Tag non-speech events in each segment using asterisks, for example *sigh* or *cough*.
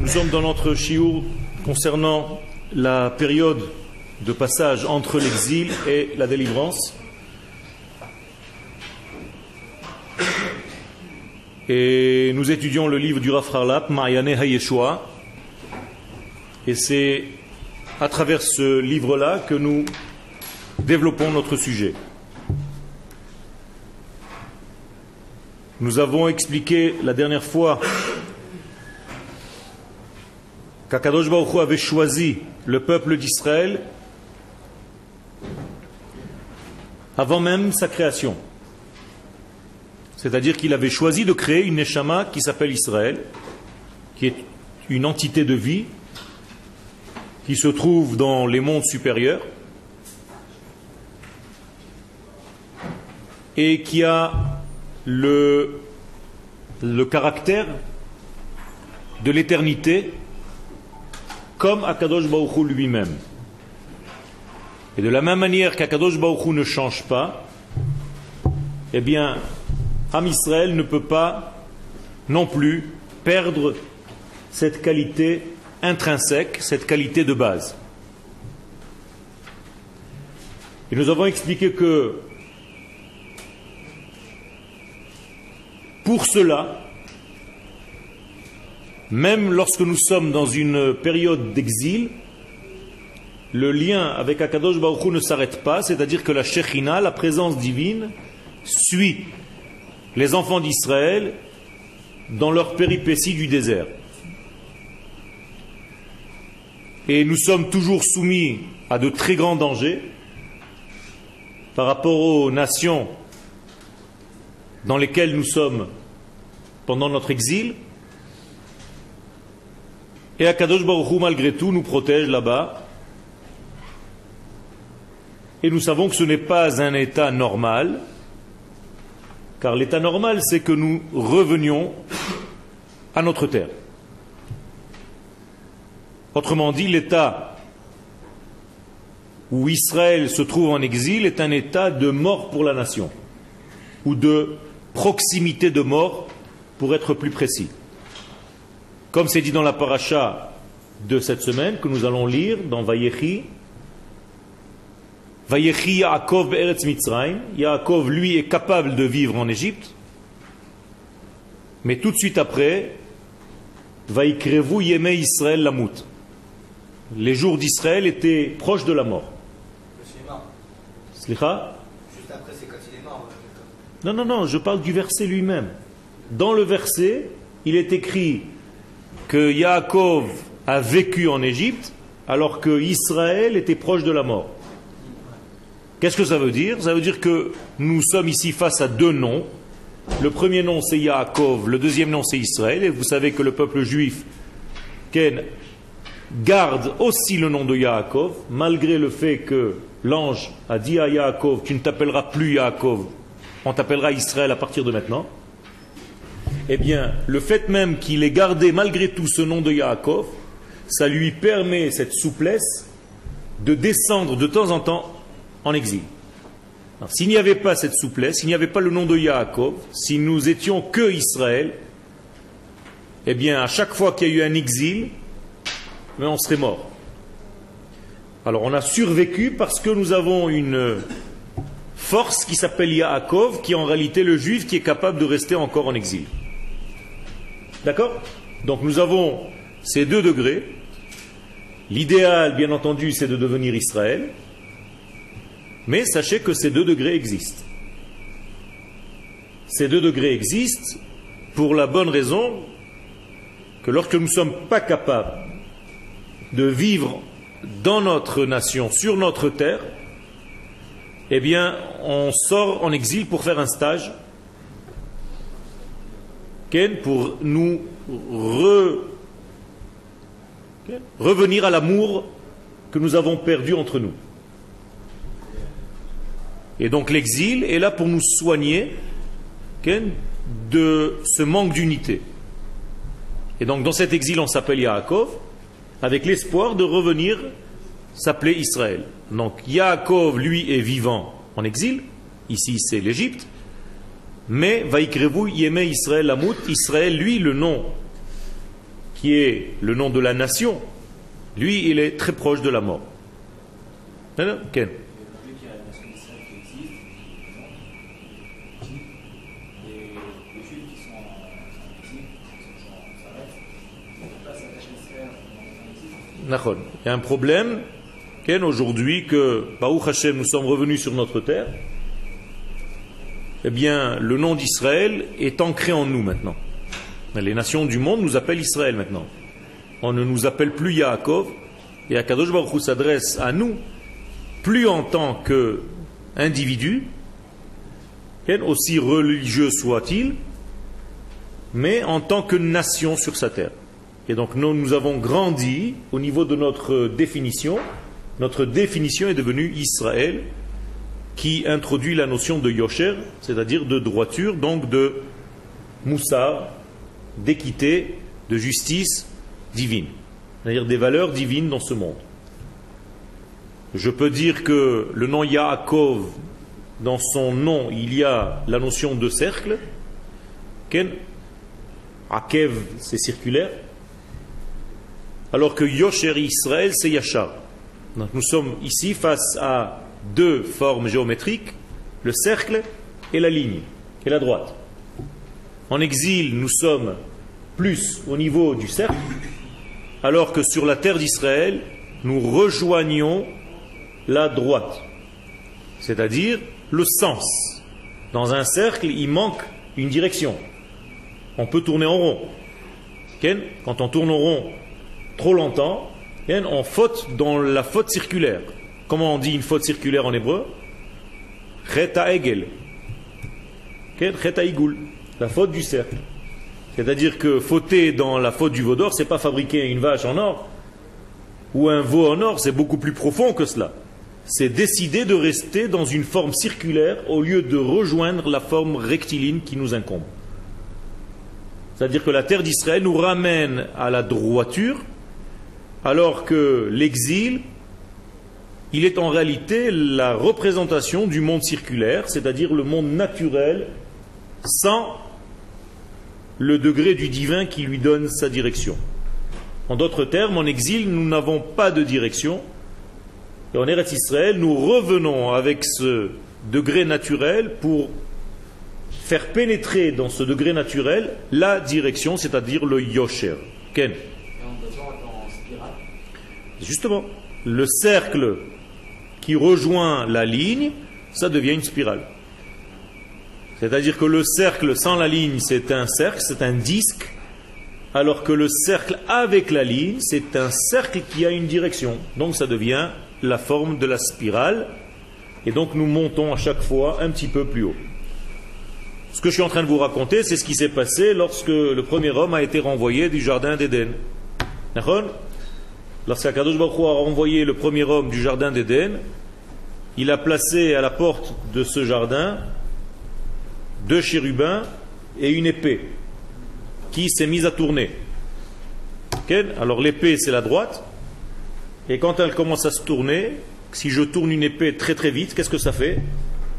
Nous sommes dans notre chiour concernant la période de passage entre l'exil et la délivrance. Et nous étudions le livre du Rav Harlap, Mariane Hayeshua. Et c'est à travers ce livre-là que nous développons notre sujet. Nous avons expliqué la dernière fois qu'Akadosh Baruch avait choisi le peuple d'Israël avant même sa création. C'est-à-dire qu'il avait choisi de créer une Neshama qui s'appelle Israël, qui est une entité de vie, qui se trouve dans les mondes supérieurs, et qui a le caractère de l'éternité comme Akadosh Baruch lui-même. Et de la même manière qu'Akadosh Baruch ne change pas, eh bien, Am Israël ne peut pas non plus perdre cette qualité intrinsèque, cette qualité de base. Et nous avons expliqué que pour cela, même lorsque nous sommes dans une période d'exil, le lien avec Akadosh Baruch Hu ne s'arrête pas, c'est-à-dire que la Shekhinah, la présence divine, suit les enfants d'Israël dans leur péripétie du désert. Et nous sommes toujours soumis à de très grands dangers par rapport aux nations dans lesquelles nous sommes pendant notre exil. Et Akadosh Baruch Hu, malgré tout, nous protège là-bas. Et nous savons que ce n'est pas un état normal, car l'état normal, c'est que nous revenions à notre terre. Autrement dit, l'état où Israël se trouve en exil est un état de mort pour la nation, ou de proximité de mort, pour être plus précis. Comme c'est dit dans la paracha de cette semaine, que nous allons lire dans Vayechi, Vayechi Yaakov Eretz Mitzrayim. Yaakov, lui, est capable de vivre en Égypte. Mais tout de suite après, Vaikrevu Yeme Israël Lamut. Les jours d'Israël étaient proches de la mort. Slicha? Juste après, c'est quand il est mort. Non, non, non, je parle du verset lui-même. Dans le verset, il est écrit que Yaakov a vécu en Égypte alors que Israël était proche de la mort. Qu'est-ce que ça veut dire? Ça veut dire que nous sommes ici face à deux noms. Le premier nom c'est Yaakov, le deuxième nom c'est Israël, et vous savez que le peuple juif Ken, garde aussi le nom de Yaakov, malgré le fait que l'ange a dit à Yaakov, tu ne t'appelleras plus Yaakov, on t'appellera Israël à partir de maintenant. Eh bien, le fait même qu'il ait gardé malgré tout ce nom de Yaakov, ça lui permet cette souplesse de descendre de temps en temps en exil. S'il n'y avait pas cette souplesse, s'il n'y avait pas le nom de Yaakov, si nous étions que Israël, eh bien, à chaque fois qu'il y a eu un exil, on serait mort. Alors, on a survécu parce que nous avons une force qui s'appelle Yaakov, qui est en réalité le juif qui est capable de rester encore en exil. D'accord Donc, nous avons ces deux degrés. L'idéal, bien entendu, c'est de devenir Israël. Mais sachez que ces deux degrés existent. Ces deux degrés existent pour la bonne raison que lorsque nous ne sommes pas capables de vivre dans notre nation, sur notre terre, eh bien, on sort en exil pour faire un stage, pour nous re- revenir à l'amour que nous avons perdu entre nous. Et donc l'exil est là pour nous soigner de ce manque d'unité. Et donc dans cet exil, on s'appelle Yaakov, avec l'espoir de revenir s'appeler Israël. Donc Yaakov, lui, est vivant en exil, ici c'est l'Égypte, mais Vaikrevu Yeme Israël Amut, Israël, lui, le nom qui est le nom de la nation, lui, il est très proche de la mort. Ken Il y a un problème Ken, aujourd'hui que, Baruch Hashem, nous sommes revenus sur notre terre. Eh bien, le nom d'Israël est ancré en nous maintenant. Les nations du monde nous appellent Israël maintenant. On ne nous appelle plus Yaakov. Et Akadosh Baruch s'adresse à nous, plus en tant qu'individu, aussi religieux soit-il, mais en tant que nation sur sa terre. Et donc nous avons grandi au niveau de notre définition. Notre définition est devenue Israël, qui introduit la notion de Yosher, c'est-à-dire de droiture, donc de Moussa, d'équité, de justice divine, c'est-à-dire des valeurs divines dans ce monde. Je peux dire que le nom Yaakov, dans son nom, il y a la notion de cercle. Ken, Akev, c'est circulaire. Alors que Yosher Israël, c'est Yachar. Nous sommes ici face à deux formes géométriques, le cercle et la ligne, et la droite. En exil, nous sommes plus au niveau du cercle, alors que sur la terre d'Israël, nous rejoignons la droite, c'est-à-dire le sens. Dans un cercle, il manque une direction. On peut tourner en rond. Quand on tourne en rond trop longtemps, on faute dans la faute circulaire. Comment on dit une faute circulaire en hébreu? Cheta egel. Cheta igul. La faute du cercle. C'est-à-dire que fauter dans la faute du veau d'or, c'est pas fabriquer une vache en or ou un veau en or, c'est beaucoup plus profond que cela. C'est décider de rester dans une forme circulaire au lieu de rejoindre la forme rectiligne qui nous incombe. C'est-à-dire que la terre d'Israël nous ramène à la droiture, alors que l'exil, il est en réalité la représentation du monde circulaire, c'est-à-dire le monde naturel, sans le degré du divin qui lui donne sa direction. En d'autres termes, en exil, nous n'avons pas de direction. Et en Eretz Israël, nous revenons avec ce degré naturel pour faire pénétrer dans ce degré naturel la direction, c'est-à-dire le yosher. Ken Justement, le cercle qui rejoint la ligne, ça devient une spirale. C'est-à-dire que le cercle sans la ligne, c'est un cercle, c'est un disque, alors que le cercle avec la ligne, c'est un cercle qui a une direction. Donc ça devient la forme de la spirale, et donc nous montons à chaque fois un petit peu plus haut. Ce que je suis en train de vous raconter, c'est ce qui s'est passé lorsque le premier homme a été renvoyé du jardin d'Éden. Lorsqu'Akadosh Baruch a renvoyé le premier homme du jardin d'Éden, il a placé à la porte de ce jardin deux chérubins et une épée qui s'est mise à tourner. Alors l'épée c'est la droite, et quand elle commence à se tourner, si je tourne une épée très très vite, qu'est-ce que ça fait?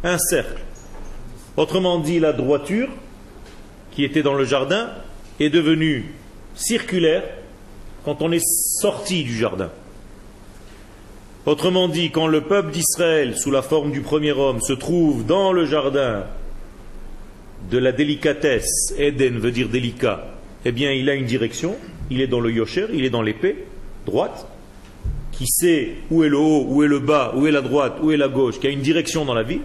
Un cercle. Autrement dit, la droiture, qui était dans le jardin, est devenue circulaire quand on est sorti du jardin. Autrement dit, quand le peuple d'Israël, sous la forme du premier homme, se trouve dans le jardin de la délicatesse, Eden veut dire délicat, eh bien il a une direction, il est dans le yosher, il est dans l'épée, droite, qui sait où est le haut, où est le bas, où est la droite, où est la gauche, qui a une direction dans la vie.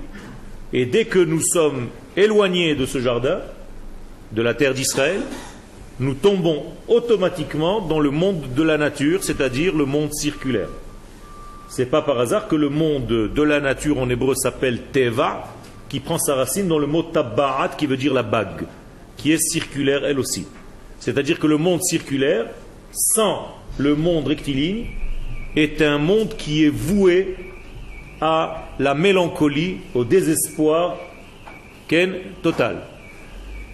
Et dès que nous sommes éloignés de ce jardin, de la terre d'Israël, nous tombons automatiquement dans le monde de la nature, c'est-à-dire le monde circulaire. C'est pas par hasard que le monde de la nature en hébreu s'appelle Teva, qui prend sa racine dans le mot tabarat qui veut dire la bague, qui est circulaire elle aussi. C'est-à-dire que le monde circulaire, sans le monde rectiligne, est un monde qui est voué à la mélancolie, au désespoir ken total.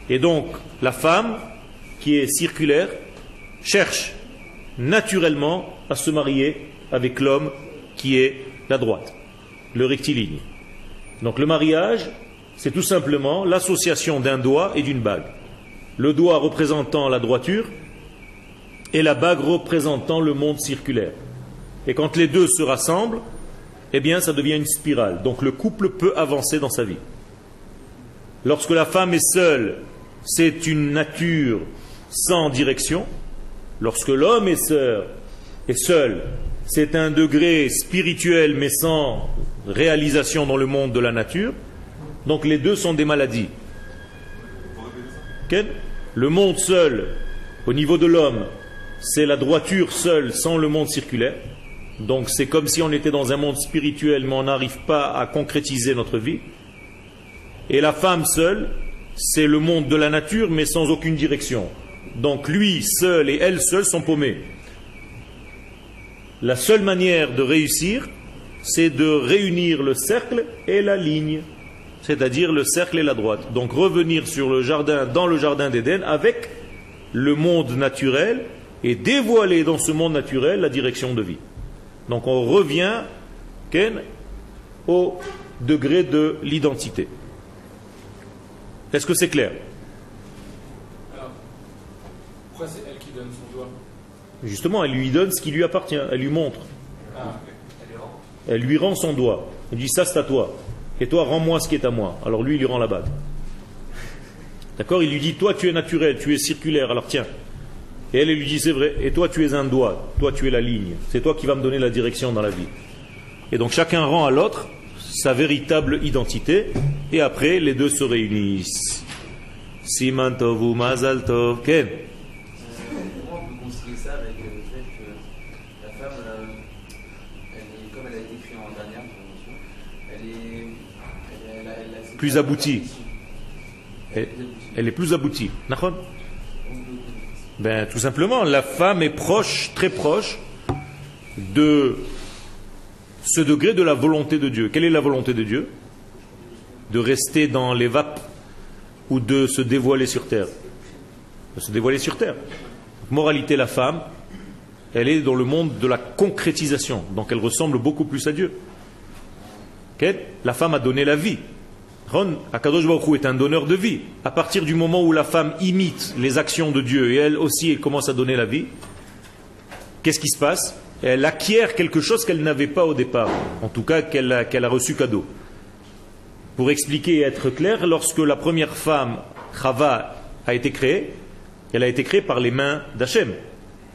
Et donc, la femme, qui est circulaire, cherche naturellement à se marier avec l'homme qui est la droite, le rectiligne. Donc le mariage, c'est tout simplement l'association d'un doigt et d'une bague. Le doigt représentant la droiture et la bague représentant le monde circulaire. Et quand les deux se rassemblent, eh bien ça devient une spirale. Donc le couple peut avancer dans sa vie. Lorsque la femme est seule, c'est une nature sans direction. Lorsque l'homme est seul, est seul, c'est un degré spirituel mais sans réalisation dans le monde de la nature. Donc les deux sont des maladies. Le monde seul, au niveau de l'homme, c'est la droiture seule sans le monde circulaire. Donc c'est comme si on était dans un monde spirituel mais on n'arrive pas à concrétiser notre vie. Et la femme seule, c'est le monde de la nature mais sans aucune direction. Donc lui seul et elle seule sont paumés. La seule manière de réussir, c'est de réunir le cercle et la ligne, c'est-à-dire le cercle et la droite. Donc revenir sur le jardin, dans le jardin d'Éden, avec le monde naturel et dévoiler dans ce monde naturel la direction de vie. Donc on revient Ken, au degré de l'identité. Est-ce que c'est clair Pourquoi c'est elle qui donne son doigt Justement, elle lui donne ce qui lui appartient, elle lui montre. Ah, Elle lui rend son doigt. Elle dit ça c'est à toi. Et toi rends-moi ce qui est à moi. Alors lui il lui rend la bague. D'accord? Il lui dit toi tu es naturel, tu es circulaire, alors tiens. Et elle, elle lui dit c'est vrai. Et toi tu es un doigt, toi tu es la ligne. C'est toi qui vas me donner la direction dans la vie. Et donc chacun rend à l'autre sa véritable identité. Et après les deux se réunissent. Siman tov ou mazal tov. Ken Comment on peut concilier ça avec euh, le fait que la femme, euh, elle est, comme elle a été créée en dernière promotion, elle est, elle, elle, a- elle a- Plus aboutie. Elle est plus aboutie. Ben, tout simplement, la femme est proche, très proche de ce degré de la volonté de Dieu. Quelle est la volonté de Dieu? De rester dans les vapes ou de se dévoiler sur terre De se dévoiler sur terre. Moralité, la femme, elle est dans le monde de la concrétisation, donc elle ressemble beaucoup plus à Dieu. La femme a donné la vie. Akadosh Baruch est un donneur de vie. À partir du moment où la femme imite les actions de Dieu et elle aussi elle commence à donner la vie, qu'est-ce qui se passe? Elle acquiert quelque chose qu'elle n'avait pas au départ, en tout cas qu'elle a, a reçu cadeau. Pour expliquer et être clair, lorsque la première femme, Chava, a été créée, elle a été créée par les mains d'Hachem,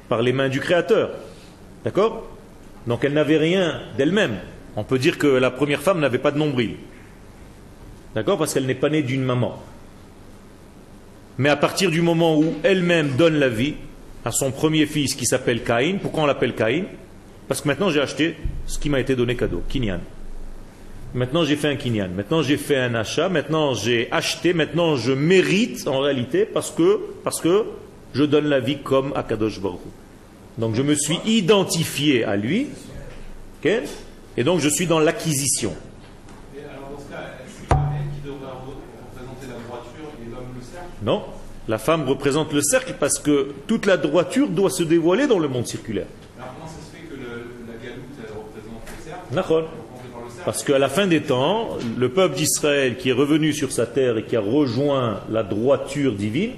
par les mains du Créateur. D'accord? Donc elle n'avait rien d'elle-même. On peut dire que la première femme n'avait pas de nombril. D'accord Parce qu'elle n'est pas née d'une maman. Mais à partir du moment où elle-même donne la vie à son premier fils qui s'appelle Caïn, pourquoi on l'appelle Caïn? Parce que maintenant j'ai acheté ce qui m'a été donné cadeau, Kinyan. Maintenant j'ai fait un Kinyan, maintenant j'ai fait un achat, maintenant j'ai acheté, maintenant je mérite en réalité parce que, parce que je donne la vie comme Akadosh Baruch Hu. Donc je me suis identifié à lui, et donc je suis dans l'acquisition. Non, la femme représente le cercle parce que toute la droiture doit se dévoiler dans le monde circulaire. Alors comment ça se fait que le- la galoute, elle représente le cercle? Parce qu'à la fin des temps, le peuple d'Israël qui est revenu sur sa terre et qui a rejoint la droiture divine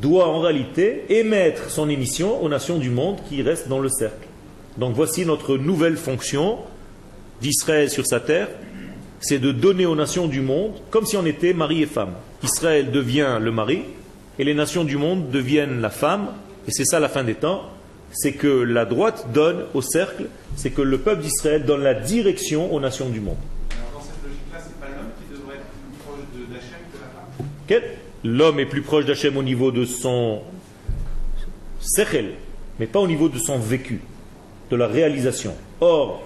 doit en réalité émettre son émission aux nations du monde qui restent dans le cercle. Donc voici notre nouvelle fonction d'Israël sur sa terre, c'est de donner aux nations du monde comme si on était mari et femme. Israël devient le mari et les nations du monde deviennent la femme, et c'est ça la fin des temps, c'est que la droite donne au cercle, c'est que le peuple d'Israël donne la direction aux nations du monde. Alors dans cette logique-là, c'est pas l'homme qui devrait être plus proche d'Hachem que la femme? L'homme est plus proche d'Hachem au niveau de son sechel, mais pas au niveau de son vécu, de la réalisation. Or,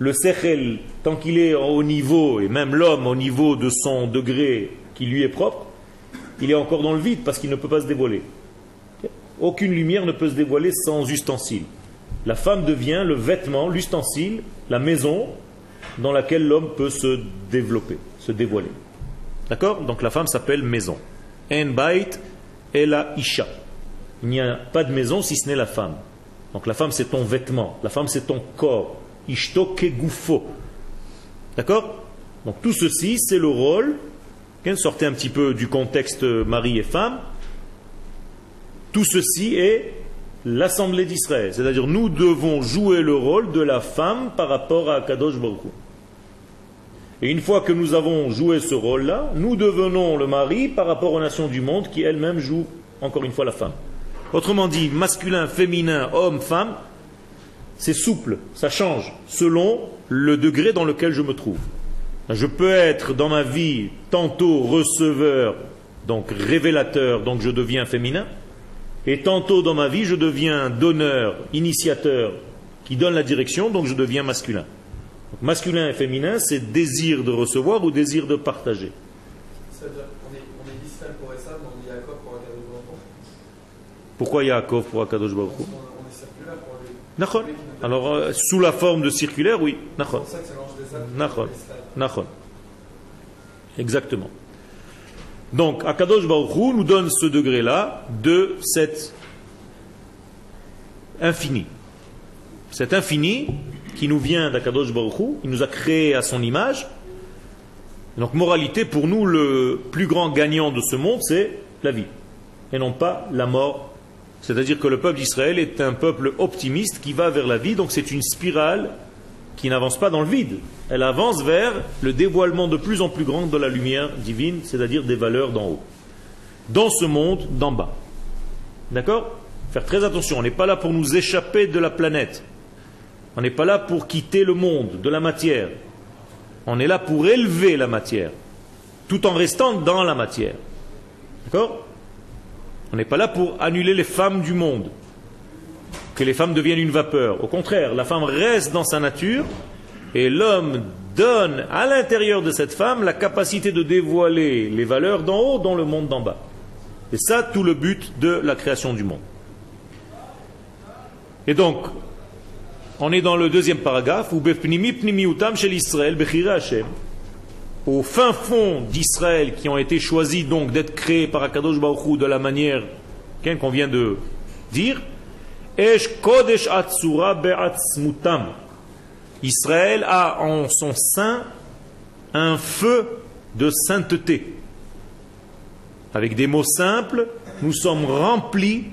le sechel, tant qu'il est au niveau, et même l'homme au niveau de son degré qui lui est propre, il est encore dans le vide parce qu'il ne peut pas se dévoiler. Aucune lumière ne peut se dévoiler sans ustensile. La femme devient le vêtement, l'ustensile, la maison dans laquelle l'homme peut se développer, se dévoiler. D'accord? Donc la femme s'appelle maison. En bait la isha. Il n'y a pas de maison si ce n'est la femme. Donc la femme c'est ton vêtement, la femme c'est ton corps. Ishto kegufo. D'accord Donc tout ceci c'est le rôle. Sortez un petit peu du contexte mari et femme. Tout ceci est l'assemblée d'Israël. C'est-à-dire nous devons jouer le rôle de la femme par rapport à Kadosh Baruch. Et une fois que nous avons joué ce rôle-là, nous devenons le mari par rapport aux nations du monde qui elles-mêmes jouent encore une fois la femme. Autrement dit, masculin, féminin, homme, femme, c'est souple, ça change selon le degré dans lequel je me trouve. Je peux être dans ma vie tantôt receveur, donc révélateur, donc je deviens féminin, et tantôt dans ma vie je deviens donneur, initiateur, qui donne la direction, donc je deviens masculin. Donc, masculin et féminin, c'est désir de recevoir ou désir de partager. Pourquoi Yaakov pour Akadosh Baruch Hu On, on est circulaire pour lui. Nachon. Alors, euh, sous la forme de circulaire, oui. Nachon. Nachon. Exactement. Donc, Akadosh Baruch Hu nous donne ce degré-là de cet infini. Cet infini qui nous vient d'Akadosh Baruch Hu, il nous a créé à son image. Donc, moralité, pour nous, le plus grand gagnant de ce monde, c'est la vie, et non pas la mort. C'est-à-dire que le peuple d'Israël est un peuple optimiste qui va vers la vie, donc c'est une spirale qui n'avance pas dans le vide. Elle avance vers le dévoilement de plus en plus grand de la lumière divine, c'est-à-dire des valeurs d'en haut. Dans ce monde d'en bas. D'accord? Faire très attention, on n'est pas là pour nous échapper de la planète. On n'est pas là pour quitter le monde, de la matière. On est là pour élever la matière, tout en restant dans la matière. D'accord? On n'est pas là pour annuler les femmes du monde, que les femmes deviennent une vapeur. Au contraire, la femme reste dans sa nature et l'homme donne à l'intérieur de cette femme la capacité de dévoiler les valeurs d'en haut dans le monde d'en bas. Et ça, tout le but de la création du monde. Et donc, on est dans le deuxième paragraphe, où pnimiutam shel Israël bechira Hashem. Au fin fond d'Israël, qui ont été choisis donc d'être créés par Akadosh Baruch Hu de la manière qu'on vient de dire, Esh kodesh. Israël a en son sein un feu de sainteté. Avec des mots simples, nous sommes remplis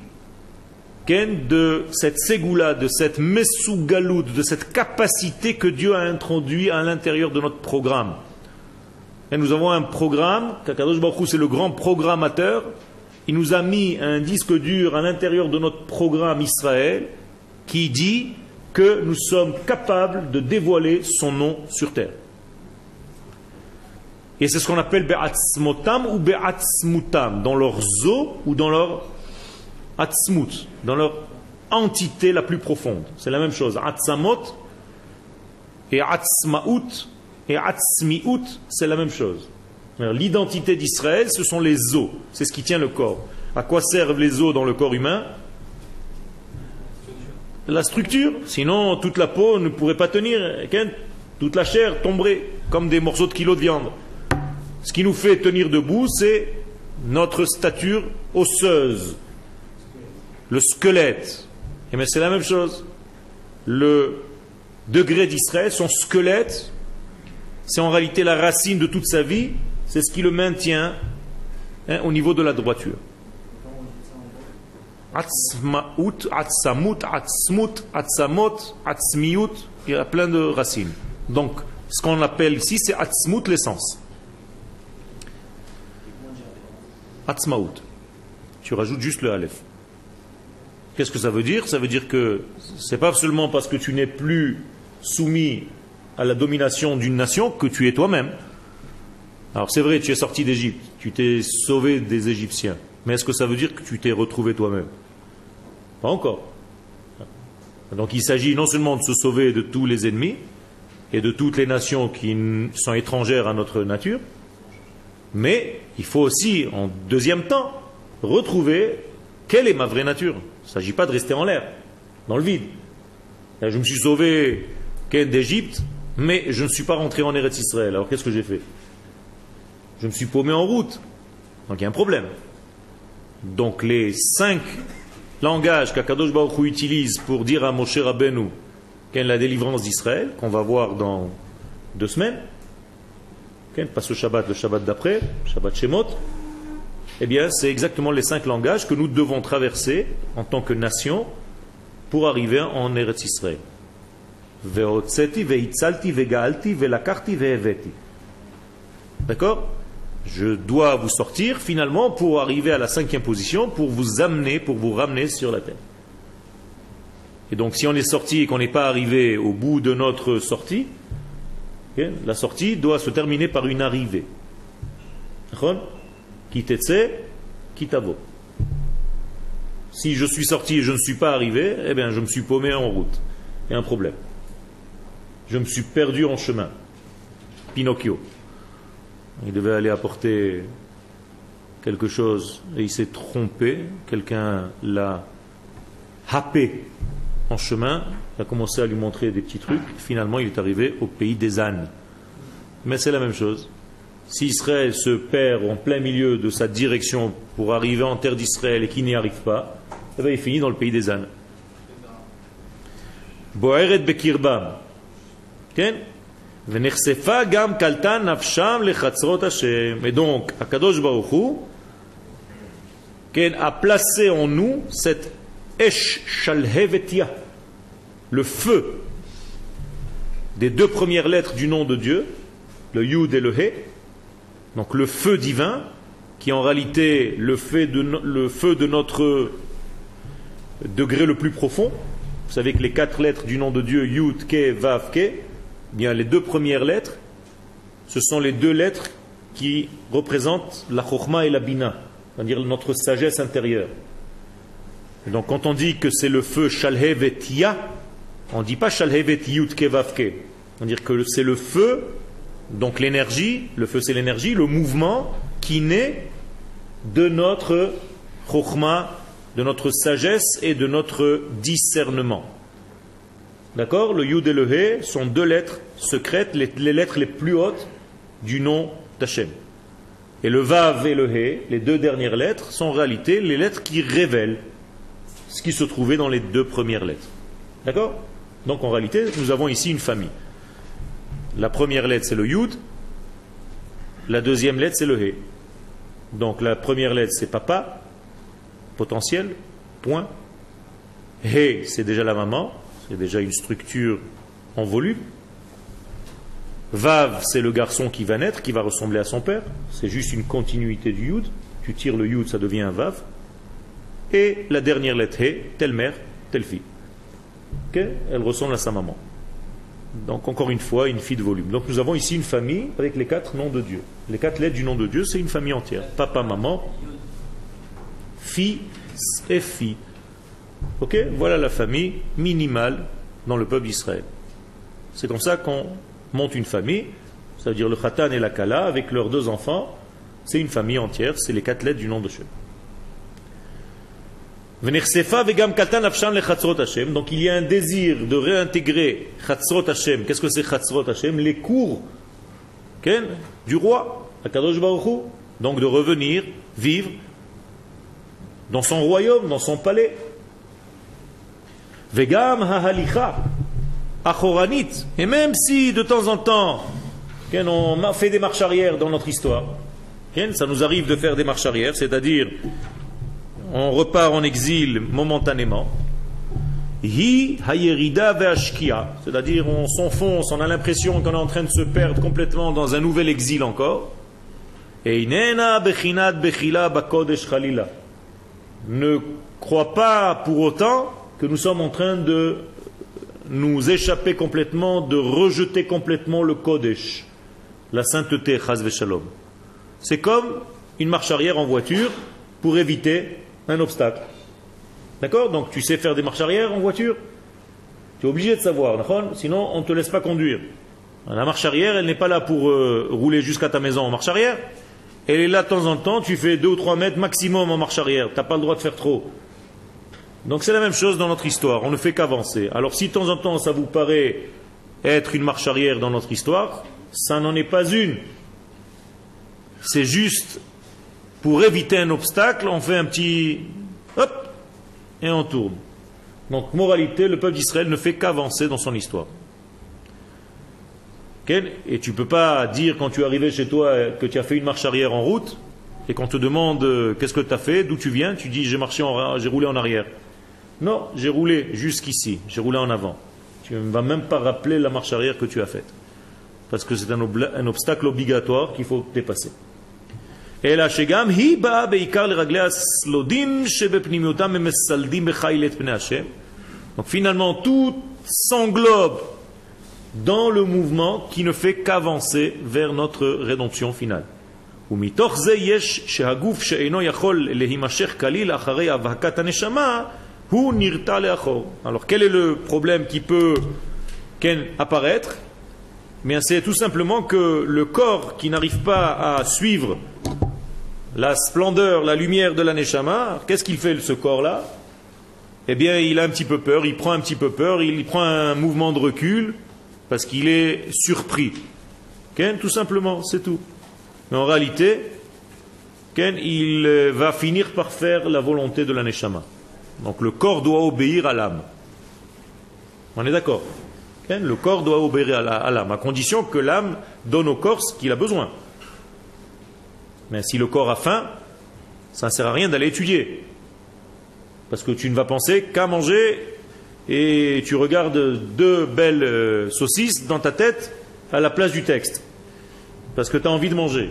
de cette ségoula, de cette mesugalout, de cette capacité que Dieu a introduit à l'intérieur de notre programme. Et nous avons un programme, Kakadosh Baruch c'est le grand programmateur. Il nous a mis un disque dur à l'intérieur de notre programme Israël qui dit que nous sommes capables de dévoiler son nom sur terre. Et c'est ce qu'on appelle Be'atzmotam ou Be'atzmutam, dans leur zo ou dans leur Atzmut, dans leur entité la plus profonde. C'est la même chose. Atzamot et Atzmaout et Atzmiout, c'est la même chose. L'identité d'Israël, ce sont les os. C'est ce qui tient le corps. À quoi servent les os dans le corps humain? La structure. Sinon, toute la peau ne pourrait pas tenir. Toute la chair tomberait comme des morceaux de kilos de viande. Ce qui nous fait tenir debout, c'est notre stature osseuse, le squelette. Et bien c'est la même chose. Le degré d'Israël, son squelette, c'est en réalité la racine de toute sa vie, c'est ce qui le maintient hein, au niveau de la droiture. Atzmaout, atzamut, atzmut, atzamot, atzmiut, il y a plein de racines. Donc, ce qu'on appelle ici, c'est atzmut, l'essence. Atzmaout. Tu rajoutes juste le aleph. Qu'est-ce que ça veut dire? Ça veut dire que c'est pas seulement parce que tu n'es plus soumis à la domination d'une nation que tu es toi-même. Alors c'est vrai, tu es sorti d'Égypte, tu t'es sauvé des Égyptiens, mais est-ce que ça veut dire que tu t'es retrouvé toi-même? Pas encore. Donc il s'agit non seulement de se sauver de tous les ennemis et de toutes les nations qui sont étrangères à notre nature, mais il faut aussi, en deuxième temps, retrouver quelle est ma vraie nature. Il ne s'agit pas de rester en l'air, dans le vide. Je me suis sauvé d'Égypte, mais je ne suis pas rentré en Eretz Israël. Alors qu'est-ce que j'ai fait? Je me suis paumé en route. Donc il y a un problème. Donc les cinq langages qu'Akadosh Baruch utilise pour dire à Moshe Rabbeinu quelle la délivrance d'Israël, qu'on va voir dans deux semaines, pas ce Shabbat, le Shabbat d'après, Shabbat Shemot, Eh bien, c'est exactement les cinq langages que nous devons traverser en tant que nation pour arriver en Eretz Israël. D'accord? Je dois vous sortir finalement pour arriver à la cinquième position, pour vous amener, pour vous ramener sur la terre. Et donc si on est sorti et qu'on n'est pas arrivé au bout de notre sortie, la sortie doit se terminer par une arrivée. D'accord? Si je suis sorti et je ne suis pas arrivé, eh bien je me suis paumé en route. Il y a un problème. Je me suis perdu en chemin. Pinocchio. Il devait aller apporter quelque chose et il s'est trompé. Quelqu'un l'a happé en chemin, il a commencé à lui montrer des petits trucs. Finalement, il est arrivé au pays des ânes. Mais c'est la même chose. Si Israël se perd en plein milieu de sa direction pour arriver en terre d'Israël et qu'il n'y arrive pas, eh bien, il finit dans le pays des ânes. Boeret bekirbam. כן? ונחשפה גם קלטה נפשם לחצרות השם. Et donc, Akadosh Baruch Hu, כן, a placé en nous cette Esh Shalhevetia, le feu des deux premières lettres du nom de Dieu, le Yud et le He, donc le feu divin, qui est en réalité le feu de, no- le feu de notre degré le plus profond. Vous savez que les quatre lettres du nom de Dieu, Yud, Ke, Vav, Ke, eh les deux premières lettres, ce sont les deux lettres qui représentent la Chokhmah et la Bina, c'est-à-dire notre sagesse intérieure. Donc quand on dit que c'est le feu Shalhevet Ya, on ne dit pas Shalhevet Yud Ke Vav Ke. On dit que c'est le feu, donc l'énergie, le feu c'est l'énergie, le mouvement qui naît de notre Chokhmah, de notre sagesse et de notre discernement. D'accord? Le Yud et le He sont deux lettres secrètes, les, lettres les plus hautes du nom d'Hachem. Et le Vav et le He, les deux dernières lettres, sont en réalité les lettres qui révèlent ce qui se trouvait dans les deux premières lettres. D'accord? Donc en réalité, nous avons ici une famille. La première lettre, c'est le Yud. La deuxième lettre, c'est le He. Donc la première lettre, c'est papa, potentiel, point. He, c'est déjà la maman, c'est déjà une structure en volume. Vav, c'est le garçon qui va naître, qui va ressembler à son père. C'est juste une continuité du Yud. Tu tires le Yud, ça devient un Vav. Et la dernière lettre He, telle mère, telle fille. Elle ressemble à sa maman. Donc encore une fois, une fille de volume. Donc nous avons ici une famille avec les quatre noms de Dieu. Les quatre lettres du nom de Dieu, c'est une famille entière. Papa, maman, fille et fille. Ok Voilà la famille minimale dans le peuple d'Israël. C'est comme ça qu'on monte une famille, ça veut dire le Khatan et la Kala, avec leurs deux enfants, c'est une famille entière, c'est les quatre lettres du nom de Hashem. Donc il y a un désir de réintégrer Chatzrot Hashem. Qu'est-ce que c'est Chatzrot Hashem? Les cours du roi, Akadosh. Donc de revenir, vivre dans son royaume, dans son palais. Vegam hahalicha, achoranit. Et même si de temps en temps, on fait des marches arrière dans notre histoire, ça nous arrive de faire des marches arrière, c'est-à-dire on repart en exil momentanément. Hi hayerida ve'ashkia, c'est-à-dire on s'enfonce, on a l'impression qu'on est en train de se perdre complètement dans un nouvel exil encore. Et inena bechinat bechila bakodesh chalila. Ne crois pas pour autant que nous sommes en train de nous échapper complètement, de rejeter complètement le kodesh, la sainteté, shalom. C'est comme une marche arrière en voiture pour éviter un obstacle. D'accord? Donc tu sais faire des marches arrière en voiture? Tu es obligé de savoir, sinon on ne te laisse pas conduire. La marche arrière, elle n'est pas là pour euh, rouler jusqu'à ta maison en marche arrière. Elle est là de temps en temps, tu fais 2 ou 3 mètres maximum en marche arrière. Tu n'as pas le droit de faire trop. Donc c'est la même chose dans notre histoire, on ne fait qu'avancer. Alors si de temps en temps ça vous paraît être une marche arrière dans notre histoire, ça n'en est pas une. C'est juste pour éviter un obstacle, on fait un petit hop et on tourne. Donc moralité, le peuple d'Israël ne fait qu'avancer dans son histoire. Et tu ne peux pas dire quand tu es arrivé chez toi que tu as fait une marche arrière en route et qu'on te demande euh, qu'est-ce que tu as fait, d'où tu viens, tu dis j'ai marché, j'ai roulé en arrière. Non, j'ai roulé jusqu'ici, j'ai roulé en avant. Tu ne vas même pas rappeler la marche arrière que tu as faite. Parce que c'est un, obla- un obstacle obligatoire qu'il faut dépasser. אלא שגם היא באה בעיקר לרגלי הסלודים שבפנימיותם הם מסלדים בחיל את פני השם. Donc finalement, tout s'englobe dans le mouvement qui ne fait qu'avancer vers notre rédemption finale. ומתוך זה יש שהגוף שאינו יכול להימשך כליל אחרי הבהקת הנשמה, הוא נרתע לאחור. Alors quel est le problème qui peut apparaître? Bien, c'est tout simplement que le corps qui n'arrive pas à suivre la splendeur, la lumière de la Neshama, qu'est-ce qu'il fait ce corps-là? Eh bien, il a un petit peu peur, il prend un petit peu peur, il prend un mouvement de recul parce qu'il est surpris. Ken, tout simplement, c'est tout. Mais en réalité, Ken, il va finir par faire la volonté de la Neshama. Donc le corps doit obéir à l'âme. On est d'accord Le corps doit obéir à l'âme, à condition que l'âme donne au corps ce qu'il a besoin. Mais si le corps a faim, ça ne sert à rien d'aller étudier. Parce que tu ne vas penser qu'à manger et tu regardes deux belles euh, saucisses dans ta tête à la place du texte. Parce que tu as envie de manger.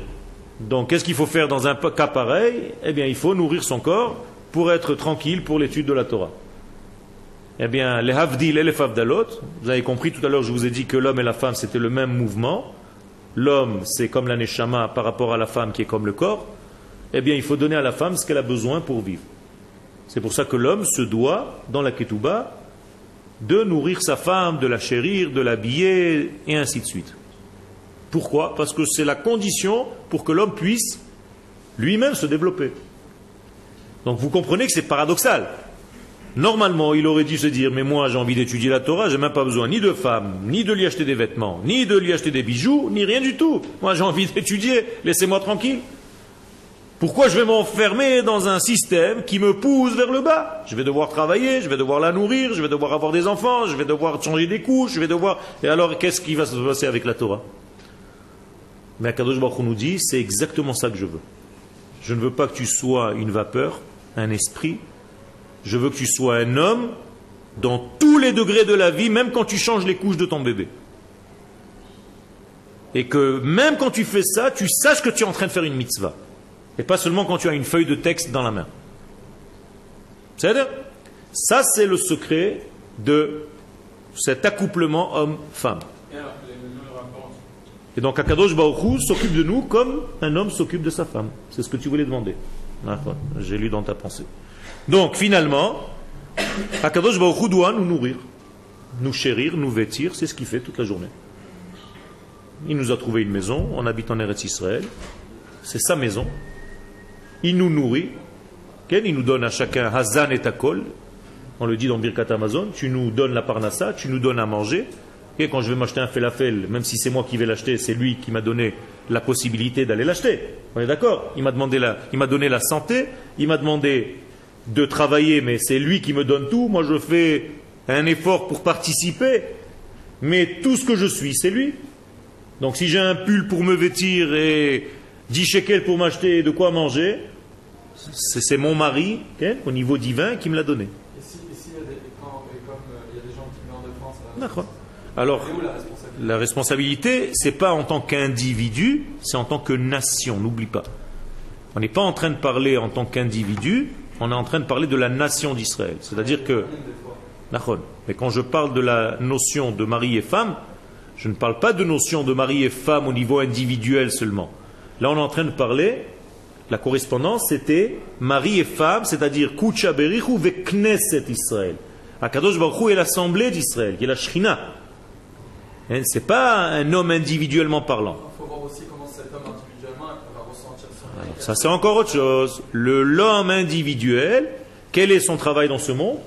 Donc qu'est-ce qu'il faut faire dans un cas pareil? Eh bien, il faut nourrir son corps pour être tranquille pour l'étude de la Torah. Eh bien, les havdil et les favdalot, vous avez compris tout à l'heure, je vous ai dit que l'homme et la femme, c'était le même mouvement. L'homme, c'est comme la neshama par rapport à la femme qui est comme le corps. Eh bien, il faut donner à la femme ce qu'elle a besoin pour vivre. C'est pour ça que l'homme se doit, dans la ketouba, de nourrir sa femme, de la chérir, de l'habiller, et ainsi de suite. Pourquoi? Parce que c'est la condition pour que l'homme puisse lui-même se développer. Donc vous comprenez que c'est paradoxal. Normalement, il aurait dû se dire, mais moi j'ai envie d'étudier la Torah, j'ai même pas besoin ni de femme, ni de lui acheter des vêtements, ni de lui acheter des bijoux, ni rien du tout. Moi j'ai envie d'étudier, laissez-moi tranquille. Pourquoi je vais m'enfermer dans un système qui me pousse vers le bas? Je vais devoir travailler, je vais devoir la nourrir, je vais devoir avoir des enfants, je vais devoir changer des couches, je vais devoir... Et alors qu'est-ce qui va se passer avec la Torah? Mais Akadosh Baruch nous dit, c'est exactement ça que je veux. Je ne veux pas que tu sois une vapeur, un esprit, je veux que tu sois un homme dans tous les degrés de la vie, même quand tu changes les couches de ton bébé. Et que même quand tu fais ça, tu saches que tu es en train de faire une mitzvah. Et pas seulement quand tu as une feuille de texte dans la main. C'est-à-dire Ça, c'est le secret de cet accouplement homme-femme. Et donc Akadosh Baruch s'occupe de nous comme un homme s'occupe de sa femme. C'est ce que tu voulais demander. J'ai lu dans ta pensée. Donc finalement, Akadosh Baruch doit nous nourrir, nous chérir, nous vêtir. C'est ce qu'il fait toute la journée. Il nous a trouvé une maison, on habite en Eretz Israël. C'est sa maison. Il nous nourrit. Il nous donne à chacun Hazan et Takol. On le dit dans Birkat Amazon. Tu nous donnes la parnassa, tu nous donnes à manger. Et quand je vais m'acheter un felafel, même si c'est moi qui vais l'acheter, c'est lui qui m'a donné la possibilité d'aller l'acheter. On est d'accord Il m'a demandé la, il m'a donné la santé, il m'a demandé de travailler, mais c'est lui qui me donne tout. Moi, je fais un effort pour participer, mais tout ce que je suis, c'est lui. Donc, si j'ai un pull pour me vêtir et 10 shekels pour m'acheter de quoi manger, c'est mon mari, ok, au niveau divin, qui me l'a donné. Et si, et si il y a des, et quand, et comme euh, il y a des gens qui meurent de. D'accord. Alors, la responsabilité c'est pas en tant qu'individu, c'est en tant que nation, n'oublie pas. On n'est pas en train de parler en tant qu'individu, on est en train de parler de la nation d'Israël. C'est-à-dire que, mais quand je parle de la notion de mari et femme, je ne parle pas de notion de mari et femme au niveau individuel seulement. Là, on est en train de parler, la correspondance, c'était mari et femme, c'est-à-dire Kucha Berichu ve Knesset Israël. Akadosh Baruch est l'assemblée d'Israël, qui est la Shrina. Hein, C'est pas un homme individuellement parlant. Il faut voir aussi comment cet homme individuellement va ressentir son Alors, ça c'est encore autre chose. Le l'homme individuel, quel est son travail dans ce monde?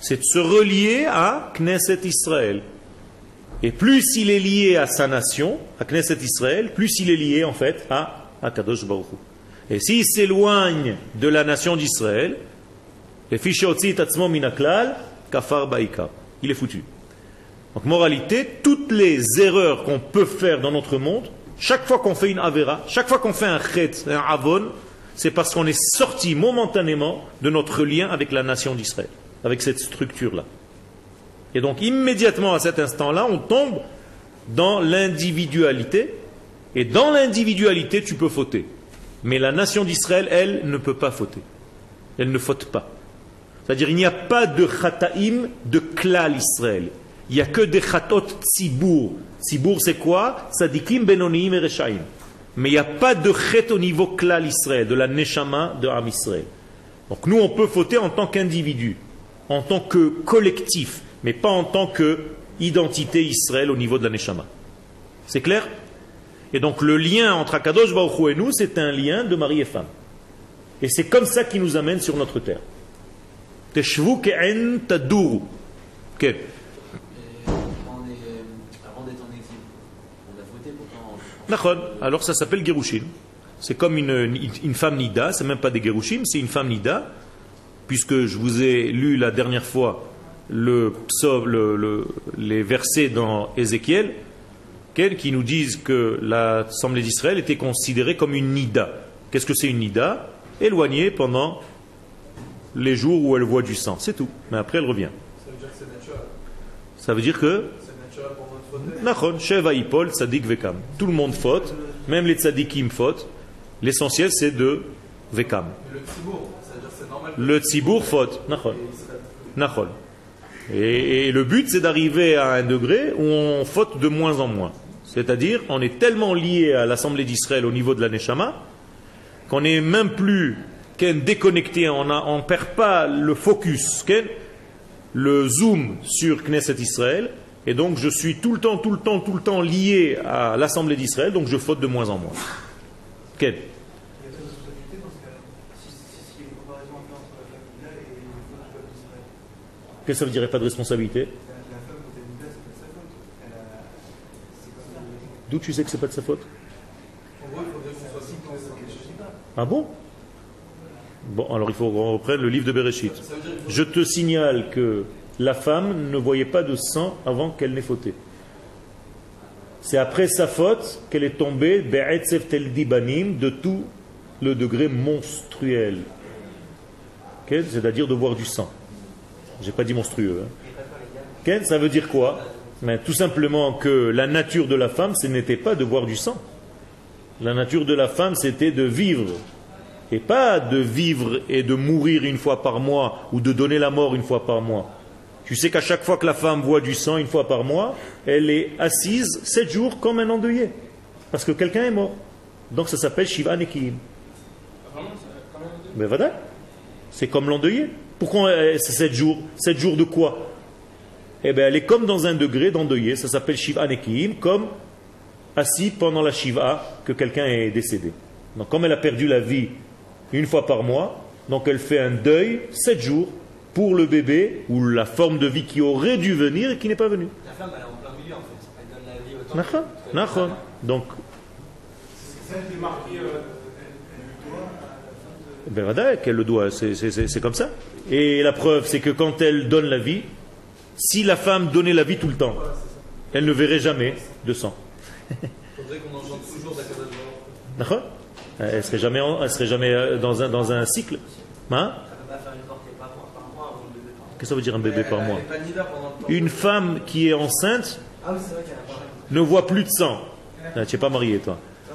C'est de se relier à Knesset Israël. Et plus il est lié à sa nation, à Knesset Israël, plus il est lié en fait à Akadosh Baruch Hu. Et s'il s'éloigne de la nation d'Israël. Il est foutu. Donc, moralité, toutes les erreurs qu'on peut faire dans notre monde, chaque fois qu'on fait une avera, chaque fois qu'on fait un chet, un avon, C'est parce qu'on est sorti momentanément de notre lien avec la nation d'Israël, avec cette structure-là. Et donc immédiatement à cet instant-là, on tombe dans l'individualité, et dans l'individualité, tu peux fauter. Mais la nation d'Israël, elle, ne peut pas fauter. Elle ne faute pas. C'est-à-dire, il n'y a pas de chataim de klal Israël. Il n'y a que des chatot tzibour. Tzibour, c'est quoi? Sadikim, benoniim et reshaim. Mais il n'y a pas de chet au niveau klal Israël, de la neshama de Am Israël. Donc nous, on peut fauter en tant qu'individu, en tant que collectif, mais pas en tant qu'identité Israël au niveau de la neshama. C'est clair? Et donc le lien entre Akadosh Baruch et nous, c'est un lien de mari et femme. Et c'est comme ça qui nous amène sur notre terre. Teshvu ke'en taduru. Ok. Et quand on est, avant d'être en exil, on a fauté pourtant. Nachon. Alors ça s'appelle Gerushin. C'est comme une, une femme nida, c'est même pas des Gerushim, c'est une femme nida, puisque je vous ai lu la dernière fois le, psaume- le- le- les versets dans Ézéchiel, qui nous disent que l'Assemblée d'Israël était considérée comme une nida. Qu'est-ce que c'est une nida? Éloignée pendant les jours où elle voit du sang, c'est tout. Mais après elle revient. Ça veut dire que c'est naturel. Ça veut dire que C'est naturel pour notre faute. Nachon, Sheva Ipol, Tzadik Vekam. Tout le monde faute, même les Tzadikim faute. L'essentiel c'est de Vekam. Le tzibour, faute. Et le but c'est d'arriver à un degré où on faute de moins en moins. C'est-à-dire, on est tellement lié à l'Assemblée d'Israël au niveau de la Neshama qu'on n'est même plus qu'un déconnecté, on ne perd pas le focus, le zoom sur Knesset Israël, et donc je suis tout le temps, tout le temps, tout le temps lié à l'Assemblée d'Israël, donc je faute de moins en moins. Qu'est-ce que ça veut dire, pas de responsabilité? D'où tu sais que c'est pas de sa faute? Ah bon? Bon, alors il faut qu'on reprenne le livre de Bereshit. Je te signale que la femme ne voyait pas de sang avant qu'elle n'ait fauté. C'est après sa faute qu'elle est tombée de tout le degré monstruel. C'est-à-dire de voir du sang. J'ai pas dit monstrueux. hein. Ça veut dire quoi? Mais Tout simplement que la nature de la femme, ce n'était pas de voir du sang. La nature de la femme, c'était de vivre. Et pas de vivre et de mourir une fois par mois ou de donner la mort une fois par mois. Tu sais qu'à chaque fois que la femme voit du sang une fois par mois, elle est assise sept jours comme un endeuillé. Parce que quelqu'un est mort. Donc ça s'appelle Shiva Nekiim. Mais voilà. C'est comme l'endeuillé. Pourquoi euh, c'est sept jours? Sept jours de quoi? Eh bien, elle est comme dans un degré d'endeuillé. Ça s'appelle Shiva Nekiim, comme assis pendant la Shiva que quelqu'un est décédé. Donc, comme elle a perdu la vie une fois par mois, donc elle fait un deuil sept jours pour le bébé ou la forme de vie qui aurait dû venir et qui n'est pas venue. La femme, elle est en plein milieu, en fait. Elle donne la vie autant. Que-. Donc, C'est celle qui est marquée. euh, Ben voilà, qu'elle le doit, c'est- c'est c'est- c'est comme ça. Et la preuve, c'est que quand elle donne la vie, si la femme donnait la vie tout le temps, elle ne verrait jamais de sang. faudrait qu'on engendre toujours. D'accord? Elle serait jamais, en- elle serait jamais euh, dans un, dans un cycle. Hein Elle peut pas faire une portée par mois, par mois avant le bébé par mois. Qu'est-ce que ça veut dire un bébé par mois. Une femme qui est enceinte Ah ne voit plus de sang. Ah, tu n'es pas marié, toi. Ah.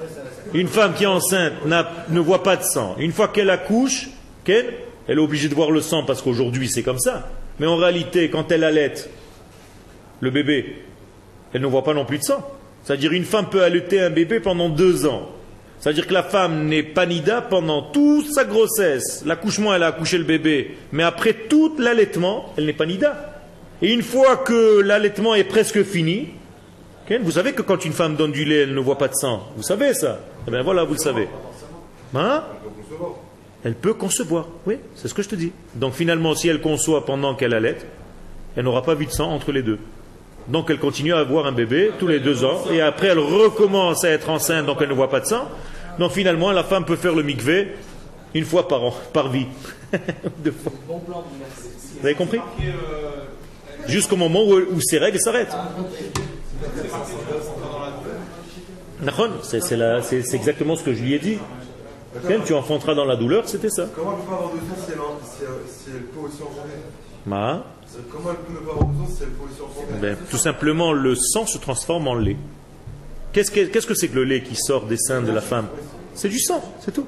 Une femme qui est enceinte ne voit pas de sang. Une fois qu'elle accouche, qu'elle, elle est obligée de voir le sang parce qu'aujourd'hui c'est comme ça. Mais en réalité, quand elle allait le bébé, elle ne voit pas non plus de sang. C'est-à-dire une femme peut allaiter un bébé pendant deux ans. C'est-à-dire que la femme n'est pas nida pendant toute sa grossesse. L'accouchement, elle a accouché le bébé. Mais après tout l'allaitement, elle n'est pas nida. Et une fois que l'allaitement est presque fini, vous savez que quand une femme donne du lait, elle ne voit pas de sang. Vous savez ça Eh bien voilà, vous le savez. Hein? Elle peut concevoir. Oui, c'est ce que je te dis. Donc finalement, si elle conçoit pendant qu'elle allait, elle n'aura pas vu de sang entre les deux. Donc elle continue à avoir un bébé tous les deux ans, et après elle recommence à être enceinte, donc elle ne voit pas de sang. Donc finalement, la femme peut faire le mikvé une fois par an, par vie. *laughs* Deux fois. Vous avez compris euh, Jusqu'au moment où, où ses règles s'arrêtent. c'est Nachon, c'est c'est la- c'est- c'est exactement ce que je lui ai dit. Tu enfanteras dans la douleur, c'était ça. Comment elle peut pas avoir de si elle, si elle- si elle peut aussi enfanter Ma. C'est- Comment elle peut ne pas avoir de sang si elle peut aussi enfanter Ben, tout simplement, le sang se transforme en lait. Qu'est-ce que c'est que le lait qui sort des seins de la femme C'est du sang, c'est tout.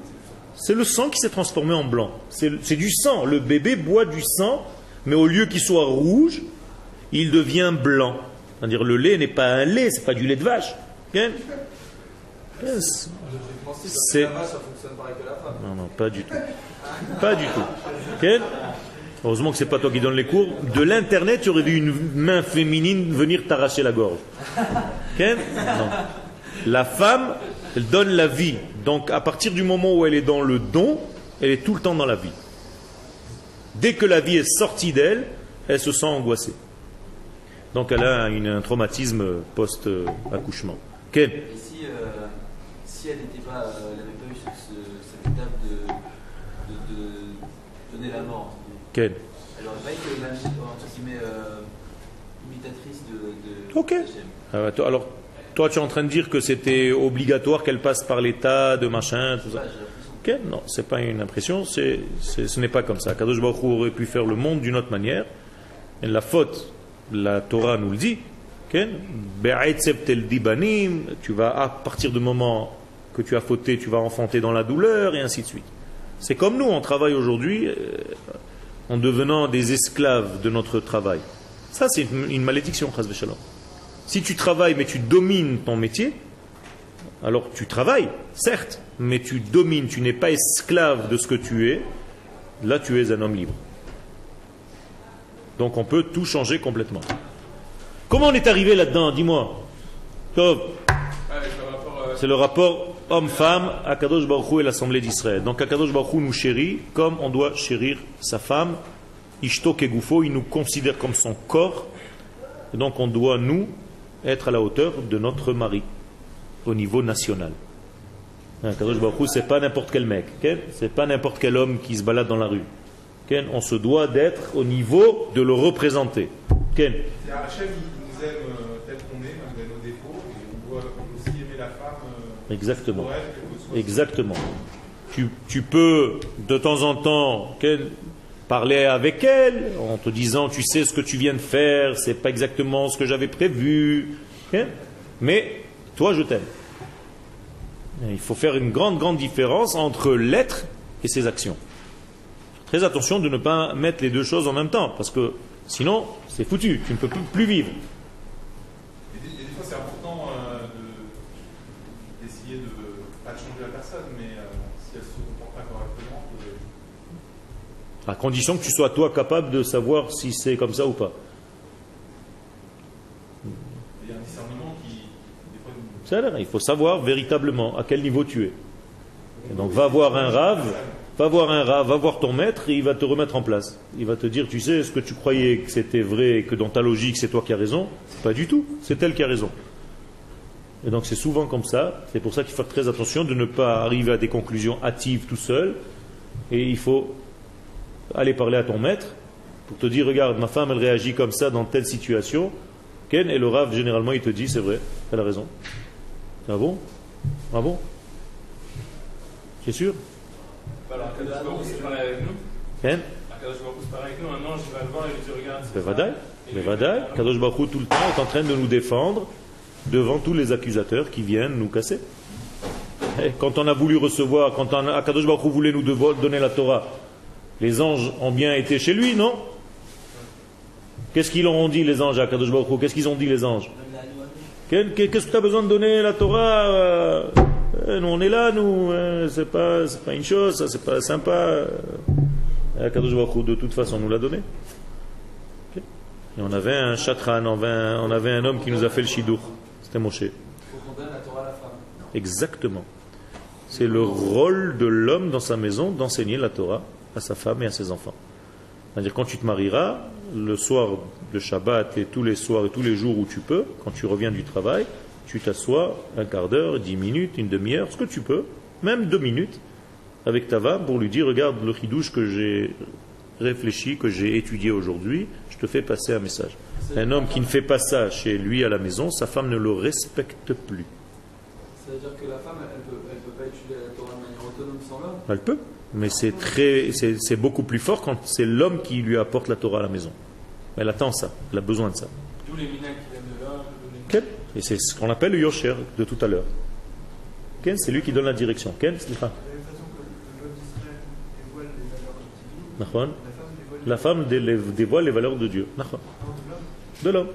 C'est le sang qui s'est transformé en blanc. C'est du sang. Le bébé boit du sang, mais au lieu qu'il soit rouge, il devient blanc. C'est-à-dire le lait n'est pas un lait, c'est pas du lait de vache. Yes. C'est non, non, pas du tout. Pas du tout. Heureusement que c'est pas toi qui donne les cours. De l'internet, tu aurais vu une main féminine venir t'arracher la gorge. Ok? Non. La femme, elle donne la vie. Donc, à partir du moment où elle est dans le don, elle est tout le temps dans la vie. Dès que la vie est sortie d'elle, elle se sent angoissée. Donc, elle a un traumatisme post-accouchement. Ok? Et si, euh, si elle n'avait pas eu ce- ce- cette étape de donner la mort, Ok. elle n'aurait pas été même, entre guillemets, euh, imitatrice de, de Ok. Ah toi- alors, toi, tu es en train de dire que c'était obligatoire qu'elle passe par l'état de machin, tout ça. Ok, non, c'est pas une impression, c'est, ce n'est pas comme ça. Kadosh Baruch Hu aurait pu faire le monde d'une autre manière. Et la faute, la Torah nous le dit. Tu vas, à partir du moment que tu as fauté, tu vas enfanter dans la douleur, et ainsi de suite. C'est comme nous, on travaille aujourd'hui euh, en devenant des esclaves de notre travail. Ça, c'est une, une malédiction. Si tu travailles mais tu domines ton métier, alors tu travailles, certes, mais tu domines, tu n'es pas esclave de ce que tu es, là tu es un homme libre. Donc on peut tout changer complètement. Comment on est arrivé là-dedans? Dis-moi. Euh, c'est le rapport homme-femme à Kadosh Baruch et l'Assemblée d'Israël. Donc Kadosh Baruch nous chérit comme on doit chérir sa femme. Ishto Kegufo, il nous considère comme son corps. Et donc on doit, nous, être à la hauteur de notre mari au niveau national. Hein, Kadosh Baruch c'est pas n'importe quel mec. ok? C'est pas n'importe quel homme qui se balade dans la rue. On se doit d'être au niveau de le représenter. il nous aime euh, tel qu'on est, malgré nos défauts, et on doit aussi aimer la femme euh, Exactement. Exactement. Tu, tu peux de temps en temps parler avec elle en te disant tu sais ce que tu viens de faire, c'est pas exactement ce que j'avais prévu, ok mais toi je t'aime. Il faut faire une grande grande différence entre l'être et ses actions. Très attention de ne pas mettre les deux choses en même temps parce que sinon c'est foutu, tu ne peux plus vivre. Et des, et des fois, c'est important euh, de- d'essayer de, pas de changer la personne, mais euh, si elle se comporte pas correctement, de- À condition que tu sois toi capable de savoir si c'est comme ça ou pas. il y a un discernement qui, des fois, Il faut savoir véritablement à quel niveau tu es. Et donc va voir un rave, va voir un rave, va voir ton maître et il va te remettre en place. Il va te dire, tu sais, ce que tu croyais que c'était vrai et que dans ta logique c'est toi qui as raison, pas du tout, c'est elle qui a raison. Et donc c'est souvent comme ça, c'est pour ça qu'il faut faire très attention de ne pas arriver à des conclusions hâtives tout seul. Et il faut aller parler à ton maître pour te dire, regarde, ma femme elle réagit comme ça dans telle situation. Ken, et le rave généralement il te dit, c'est vrai, elle a raison. Ah bon? Ah bon? C'est sûr. Ken? Akadosh Baruch Hu, c'est pareil avec nous. Un ange, il va le voir et lui dit Regarde, c'est ça. Bevadaï Et lui, Bevadaï Kadosh Baruch Hu, tout le temps est en train de nous défendre devant tous les accusateurs qui viennent nous casser. Et quand on a voulu recevoir, quand on a, Kadosh Baruch Hu voulait nous donner la Torah, les anges ont bien été chez lui, non Qu'est-ce qu'ils ont dit les anges à Kadosh Qu'est-ce qu'ils ont dit les anges Qu'est-ce que tu as besoin de donner la Torah euh, euh, Nous on est là, nous, euh, c'est pas, pas une chose, ça c'est pas sympa. Euh, Kadosh Baruch de toute façon nous l'a donné. Et on avait un chatran, on avait un, homme qui nous a fait le shidur. C'était Moshe. Exactement. C'est le rôle de l'homme dans sa maison d'enseigner la Torah à sa femme et à ses enfants. C'est-à-dire quand tu te marieras, le soir de Shabbat et tous les soirs et tous les jours où tu peux, quand tu reviens du travail, tu t'assois un quart d'heure, dix minutes, une demi-heure, ce que tu peux, même deux minutes, avec ta femme pour lui dire, regarde le chidouche que j'ai réfléchi, que j'ai étudié aujourd'hui, je te fais passer un message. Un homme qui ne fait pas ça chez lui à la maison, sa femme ne le respecte plus. Ça veut dire que la femme, elle peut, elle peut pas étudier la Torah de manière autonome sans l'homme? Elle peut, mais c'est très, c'est c'est beaucoup plus fort quand c'est l'homme qui lui apporte la Torah à la maison. Elle attend ça, elle a besoin de ça. D'où les minins qui viennent de les- Et c'est ce qu'on appelle le Yosher de tout à l'heure. Ken, c'est lui qui donne la direction. Ken, c'est De la même façon que le peuple d'Israël dévoile les valeurs divines, Nahon. la femme dévoile les valeurs de Dieu. De l'homme.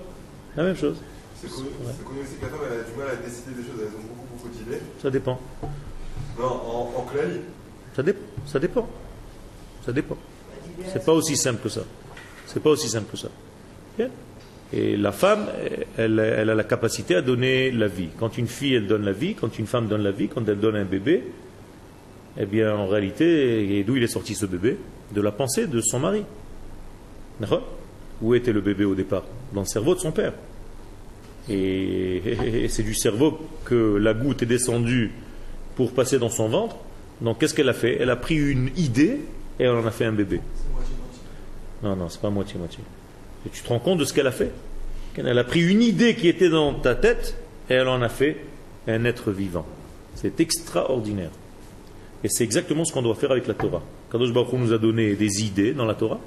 La même chose. C'est connu aussi que la femme elle a du mal à décider des choses, elles ont beaucoup beaucoup d'idées. Ça dépend. Non, en, en clalie. Ça, dé- ça dépend. Ça dépend. C'est pas aussi simple que ça. C'est pas aussi simple que ça. Et la femme, elle, a la capacité à donner la vie. Quand une fille, elle donne la vie, quand une femme donne la vie, quand elle donne un bébé, eh bien, en réalité, d'où il est sorti ce bébé? De la pensée de son mari. Où était le bébé au départ? Dans le cerveau de son père. Et c'est du cerveau que la goutte est descendue pour passer dans son ventre. Donc qu'est-ce qu'elle a fait? Elle a pris une idée et elle en a fait un bébé. Non, non, c'est pas moitié-moitié. Et tu te rends compte de ce qu'elle a fait? Elle a pris une idée qui était dans ta tête et elle en a fait un être vivant. C'est extraordinaire. Et c'est exactement ce qu'on doit faire avec la Torah. Kadosh Baruch Hu nous a donné des idées dans la Torah.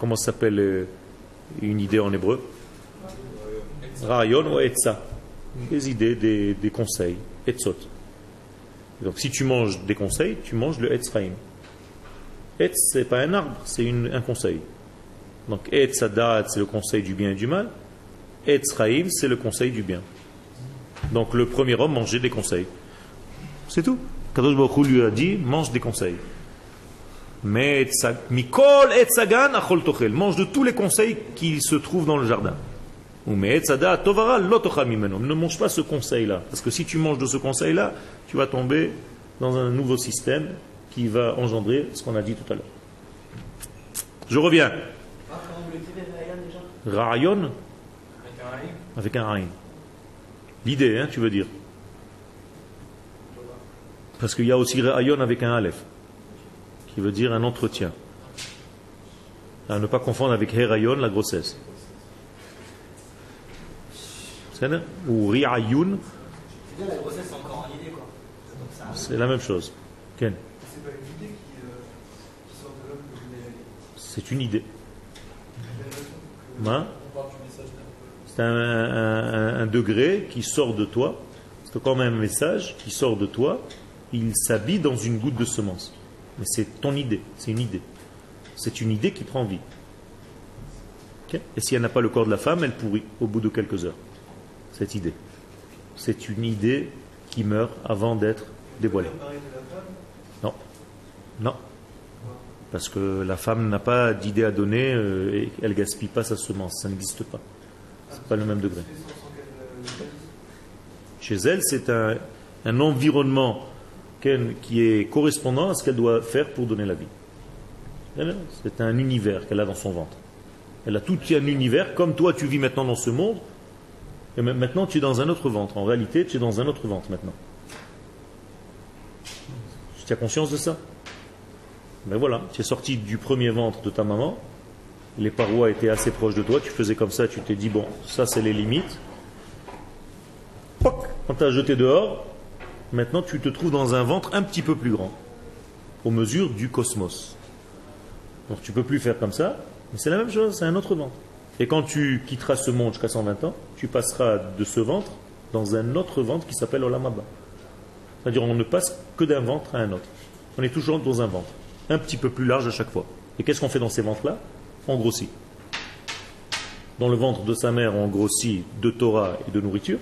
Comment ça s'appelle euh, une idée en hébreu? Rayon ou Etza. Des idées, des, des conseils. Etzot. Donc si tu manges des conseils, tu manges le Etzraim. Etz, c'est pas un arbre, c'est un conseil. Donc Etzadat, c'est le conseil du bien et du mal. Etzraim, c'est le conseil du bien. Donc le premier homme mangeait des conseils. C'est tout. Kadosh Baruch lui a dit, mange des conseils. Mais Mikol etzagan achol tochel. Mange de tous les conseils qui se trouvent dans le jardin. Ou. Ne mange pas ce conseil-là. Parce que si tu manges de ce conseil-là, tu vas tomber dans un nouveau système qui va engendrer ce qu'on a dit tout à l'heure. Je reviens. Rayon Avec un haïm. avec un Aïn. L'idée, hein, tu veux dire. Parce qu'il y a aussi Rayon avec un Aleph, qui veut dire un entretien. À ne pas confondre avec Herayon, la grossesse. Ou Riayoun, C'est la même chose. C'est une idée c'est un, degré qui sort de toi. C'est quand même un message qui sort de toi. Il s'habille dans une goutte de semence. Mais c'est ton idée. C'est une idée. C'est une idée qui prend vie. Et si elle n'a pas le corps de la femme, elle pourrit au bout de quelques heures. Cette idée. C'est une idée qui meurt avant d'être dévoilée. Non. Non. Parce que la femme n'a pas d'idée à donner euh, et elle gaspille pas sa semence. Ça n'existe pas. C'est pas le même degré. Chez elle, c'est un, un environnement qui est correspondant à ce qu'elle doit faire pour donner la vie. C'est un univers qu'elle a dans son ventre. Elle a tout un univers, comme toi tu vis maintenant dans ce monde, et maintenant tu es dans un autre ventre. En réalité, tu es dans un autre ventre maintenant. Tu as conscience de ça? Ben voilà, tu es sorti du premier ventre de ta maman, les parois étaient assez proches de toi, tu faisais comme ça, tu t'es dit, bon, ça c'est les limites, Poc Quand tu as jeté dehors, maintenant tu te trouves dans un ventre un petit peu plus grand, aux mesures du cosmos. Donc tu peux plus faire comme ça, mais c'est la même chose, c'est un autre ventre. Et quand tu quitteras ce monde jusqu'à 120 ans, tu passeras de ce ventre dans un autre ventre qui s'appelle Olamaba. C'est-à-dire on ne passe que d'un ventre à un autre. On est toujours dans un ventre, un petit peu plus large à chaque fois. Et qu'est-ce qu'on fait dans ces ventres-là? On grossit. Dans le ventre de sa mère, on grossit de Torah et de nourriture.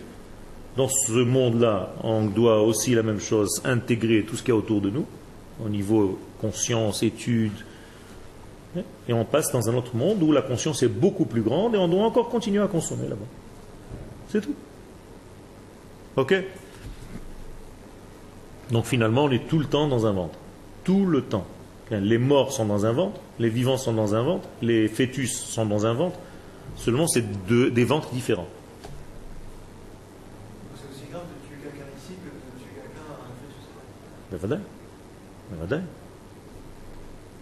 Dans ce monde-là, on doit aussi la même chose, intégrer tout ce qu'il y a autour de nous, au niveau conscience, études. Et on passe dans un autre monde où la conscience est beaucoup plus grande et on doit encore continuer à consommer là-bas. C'est tout. Ok Donc finalement, on est tout le temps dans un ventre. Tout le temps. Les morts sont dans un ventre, les vivants sont dans un ventre, les fœtus sont dans un ventre. Seulement, c'est des ventres différents. C'est aussi grave de tuer quelqu'un ici que de tuer quelqu'un à un fœtus. Mais ben ben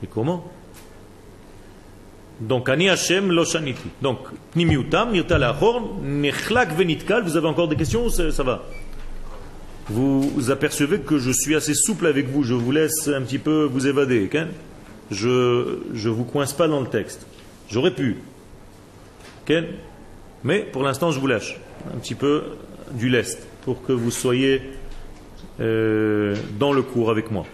Et comment? Donc, Ani Hashem lo shaniti. Donc, Pnimiutam, Nirta la'achor, Nechlak venitkal. Vous avez encore des questions ça, ça va? Vous apercevez que je suis assez souple avec vous. Je vous laisse un petit peu vous évader. Okay je ne vous coince pas dans le texte. J'aurais pu. Mais pour l'instant, je vous lâche un petit peu du lest pour que vous soyez euh, dans le cours avec moi.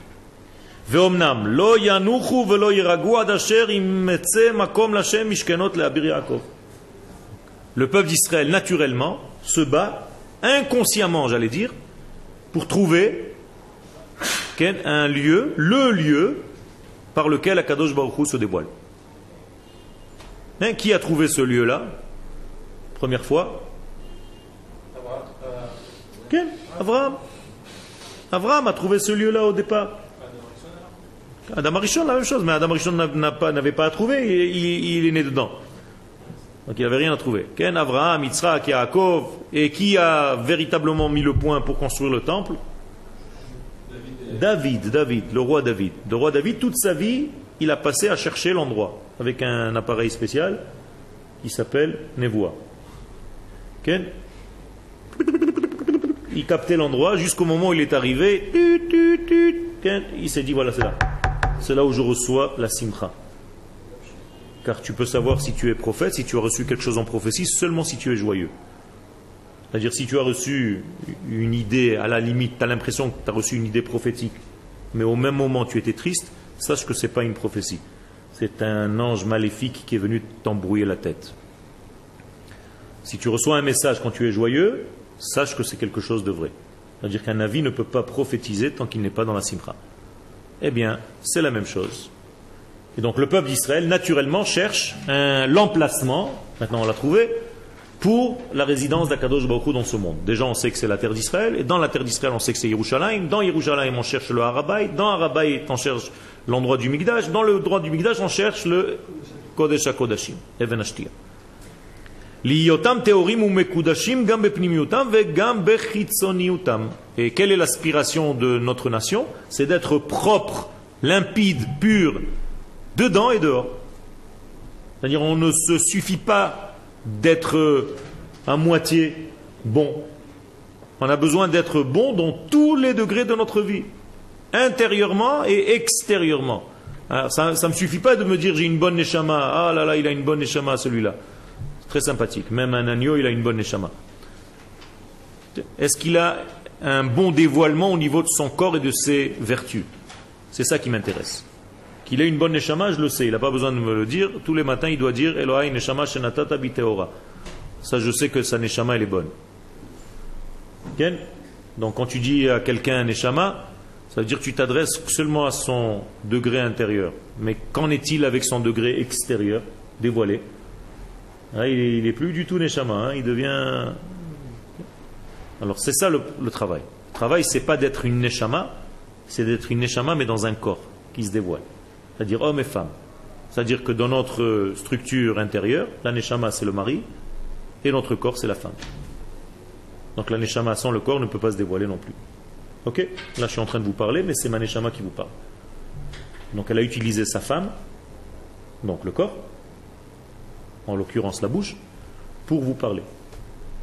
ואומנם לא ינוחו ולא יירגעו עד אשר יימצא מקום להשם משכנות לאביר יעקב. Le peuple d'Israël, naturellement, se bat inconsciemment, j'allais dire, pour trouver quel- un lieu, le lieu par lequel Akadosh Baruch Hu se dévoile. Hein, qui a trouvé ce lieu-là Première fois Abraham, euh, Quel Abraham. Abraham a trouvé ce lieu-là au départ. Adam Arishon, la même chose, mais Adam Arishon n'avait pas à trouver, il, est né dedans. Donc il n'avait rien à trouver. Ken, Abraham, Yitzhak, Yaakov, et qui a véritablement mis le point pour construire le temple? David, David, le roi David. Le roi David, toute sa vie, il a passé à chercher l'endroit avec un appareil spécial qui s'appelle Nevoa. Ken il captait l'endroit jusqu'au moment où il est arrivé. Il s'est dit voilà, c'est là. C'est là où je reçois la simcha. Car tu peux savoir si tu es prophète, si tu as reçu quelque chose en prophétie, seulement si tu es joyeux. C'est-à-dire si tu as reçu une idée, à la limite, tu as l'impression que tu as reçu une idée prophétique, mais au même moment tu étais triste, sache que ce n'est pas une prophétie. C'est un ange maléfique qui est venu t'embrouiller la tête. Si tu reçois un message quand tu es joyeux, sache que c'est quelque chose de vrai. C'est-à-dire qu'un avis ne peut pas prophétiser tant qu'il n'est pas dans la simcha. Eh bien, c'est la même chose. Et donc le peuple d'Israël, naturellement, cherche l'emplacement, maintenant on l'a trouvé, pour la résidence d'Akadosh Baruch dans ce monde. Déjà, on sait que c'est la terre d'Israël, et dans la terre d'Israël, on sait que c'est Yerushalayim. Dans Yerushalayim, on cherche le Harabay. Dans Harabay, on cherche l'endroit du Migdash. Dans le droit du Migdash, on cherche le Kodesh HaKodashim, Even Et quelle est l'aspiration de notre nation? C'est d'être propre, limpide, pur, dedans et dehors. C'est-à-dire on ne se suffit pas d'être à moitié bon. On a besoin d'être bon dans tous les degrés de notre vie, intérieurement et extérieurement. Ça ne me suffit pas de me dire j'ai une bonne neshama, ah là là, il a une bonne neshama celui-là. Très sympathique. Même un agneau, il a une bonne neshama. Est-ce qu'il a un bon dévoilement au niveau de son corps et de ses vertus? C'est ça qui m'intéresse. Qu'il ait une bonne neshama, je le sais. Il n'a pas besoin de me le dire. Tous les matins, il doit dire Elohai neshama shenatata biteora. Ça, je sais que sa neshama, elle est bonne. Ken? Donc, quand tu dis à quelqu'un neshama, ça veut dire que tu t'adresses seulement à son degré intérieur. Mais qu'en est-il avec son degré extérieur, dévoilé? Hein, il n'est plus du tout Neshama, hein, il devient. Alors c'est ça le, le travail. Le travail, c'est pas d'être une Neshama, c'est d'être une Neshama, mais dans un corps qui se dévoile. C'est-à-dire homme et femme. C'est-à-dire que dans notre structure intérieure, la Neshama c'est le mari, et notre corps c'est la femme. Donc la Neshama sans le corps ne peut pas se dévoiler non plus. Ok? Là je suis en train de vous parler, mais c'est ma Neshama qui vous parle. Donc elle a utilisé sa femme, donc le corps, en l'occurrence la bouche, pour vous parler.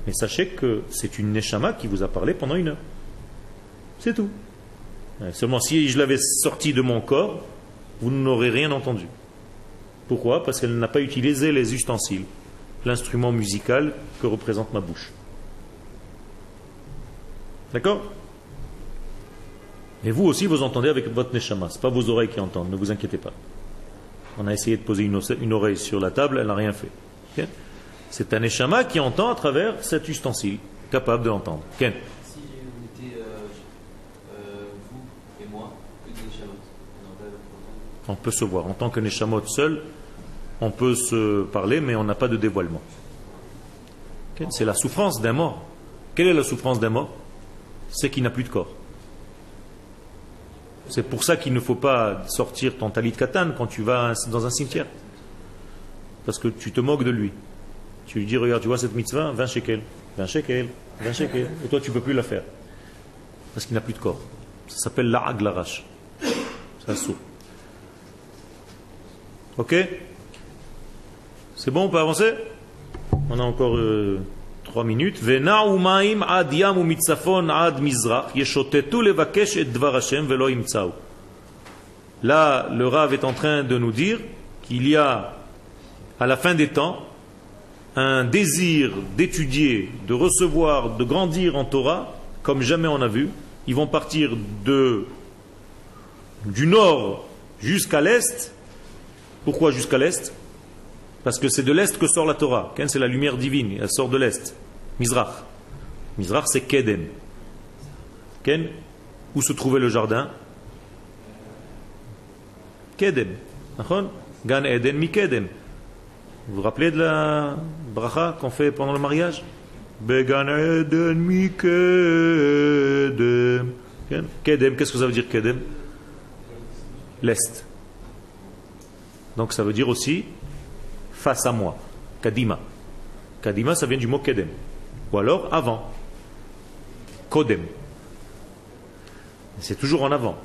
Mais sachez que c'est une Neshama qui vous a parlé pendant une heure. C'est tout. Euh, Seulement si je l'avais sorti de mon corps, vous n'aurez rien entendu. Pourquoi? Parce qu'elle n'a pas utilisé les ustensiles, l'instrument musical que représente ma bouche. D'accord? Et vous aussi, vous entendez avec votre Neshama. Ce pas vos oreilles qui entendent, ne vous inquiétez pas. On a essayé de poser une, oreille sur la table, elle n'a rien fait. C'est un Neshama qui entend à travers cet ustensile, capable de l'entendre. Ken? Si on était euh, euh, vous et moi, que des on peut se voir. En tant que Neshamot seul, on peut se parler, mais on n'a pas de dévoilement. C'est la souffrance d'un mort. Quelle est la souffrance d'un mort? C'est qu'il n'a plus de corps. C'est pour ça qu'il ne faut pas sortir ton talit katan quand tu vas dans un cimetière. Parce que tu te moques de lui. Tu lui dis, regarde, tu vois cette mitzvah, 20 shekels, 20 shekels, 20 shekels. Et toi, tu ne peux plus la faire. Parce qu'il n'a plus de corps. Ça s'appelle l'a'ag larash. C'est un sourd. Ok? C'est bon, on peut avancer? On a encore trois minutes. Hashem. Là, le Rav est en train de nous dire qu'il y a, à la fin des temps, un désir d'étudier, de recevoir, de grandir en Torah, comme jamais on a vu. Ils vont partir du nord jusqu'à l'est. Pourquoi jusqu'à l'est? Parce que c'est de l'est que sort la Torah. C'est la lumière divine, elle sort de l'est. Mizrach. Mizrach, c'est Kedem. Ken, où se trouvait le jardin? Kedem. Gan Eden mi. Vous vous rappelez de la bracha qu'on fait pendant le mariage? Began Eden mi Kedem. Kedem, qu'est-ce que ça veut dire Kedem L'est. Donc ça veut dire aussi face à moi. Kadima. Kadima, ça vient du mot Kedem. Ou alors avant. Kodem. C'est toujours en avant.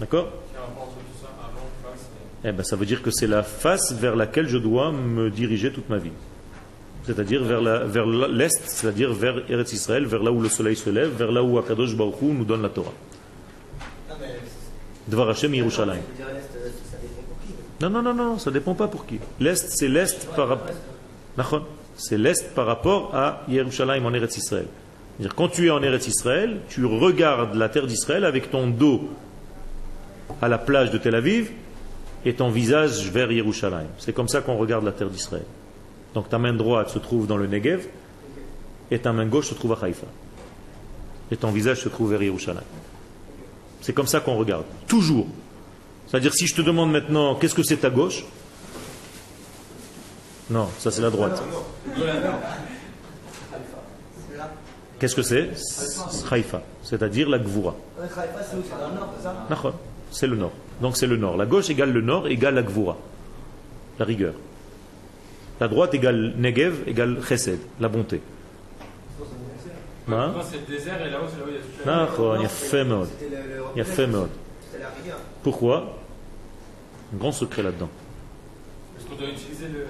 D'accord eh ben, ça veut dire que c'est la face vers laquelle je dois me diriger toute ma vie. C'est-à-dire vers la- vers l'est, c'est-à-dire vers Eretz Israël, vers là où le soleil se lève, vers là où Akadosh Baruch Hu nous donne la Torah. Mais. Dvar Hashem Yerushalayim. L'Est, qui. Non, non, non, non, ça dépend pas pour qui. L'est, c'est l'est par rapport. C'est l'est par rapport à Yerushalayim en Eretz Israël. C'est-à-dire, quand tu es en Eretz Israël, tu regardes la terre d'Israël avec ton dos à la plage de Tel Aviv et ton visage vers Yerushalayim. C'est comme ça qu'on regarde la terre d'Israël. Donc ta main droite se trouve dans le Negev et ta main gauche se trouve à Haïfa. Et ton visage se trouve vers Yerushalayim. C'est comme ça qu'on regarde. Toujours. C'est-à-dire, si je te demande maintenant, qu'est-ce que c'est ta gauche? Non, ça c'est la droite. Qu'est-ce que c'est? Haïfa, c'est-à-dire la Gvoura. C'est le nord. Donc c'est le nord. La gauche égale le nord égale la Gvoura, la rigueur. La droite égale Negev égale Chesed, la bonté. Hein? Pourquoi? Un grand secret là-dedans. Parce qu'on doit utiliser le.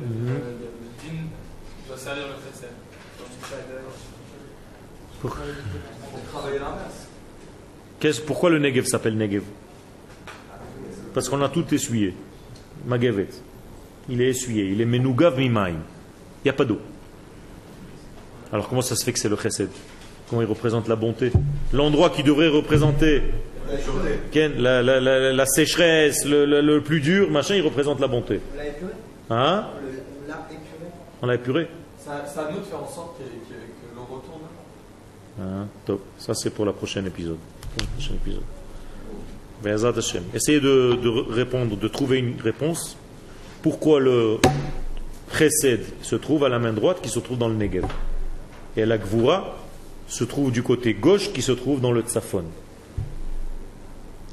Le, Mhm. doit servir pourquoi le Negev s'appelle Negev? Parce qu'on a tout essuyé. Magavet. Il est essuyé. Il est Menougav Mimaim. Il n'y a pas d'eau. Alors comment ça se fait que c'est le Chesed? Comment il représente la bonté? L'endroit qui devrait représenter la, sécheresse, le, le- plus dur, machin, il représente la bonté. Hein On le- on l'a épuré On l'a épuré à nous de faire en sorte que, que, que l'eau retourne. Hein, top. Ça, c'est pour la prochaine épisode. Pour le prochain épisode. Essayez de, de re- répondre, de trouver une réponse. Pourquoi le Chesed se trouve à la main droite qui se trouve dans le Negev? Et la Gvura se trouve du côté gauche qui se trouve dans le Tzafon.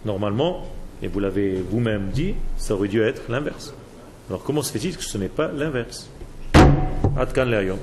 Normalement, et vous l'avez vous-même dit, ça aurait dû être l'inverse. Alors comment se fait-il que ce n'est pas l'inverse? עד כאן להיום.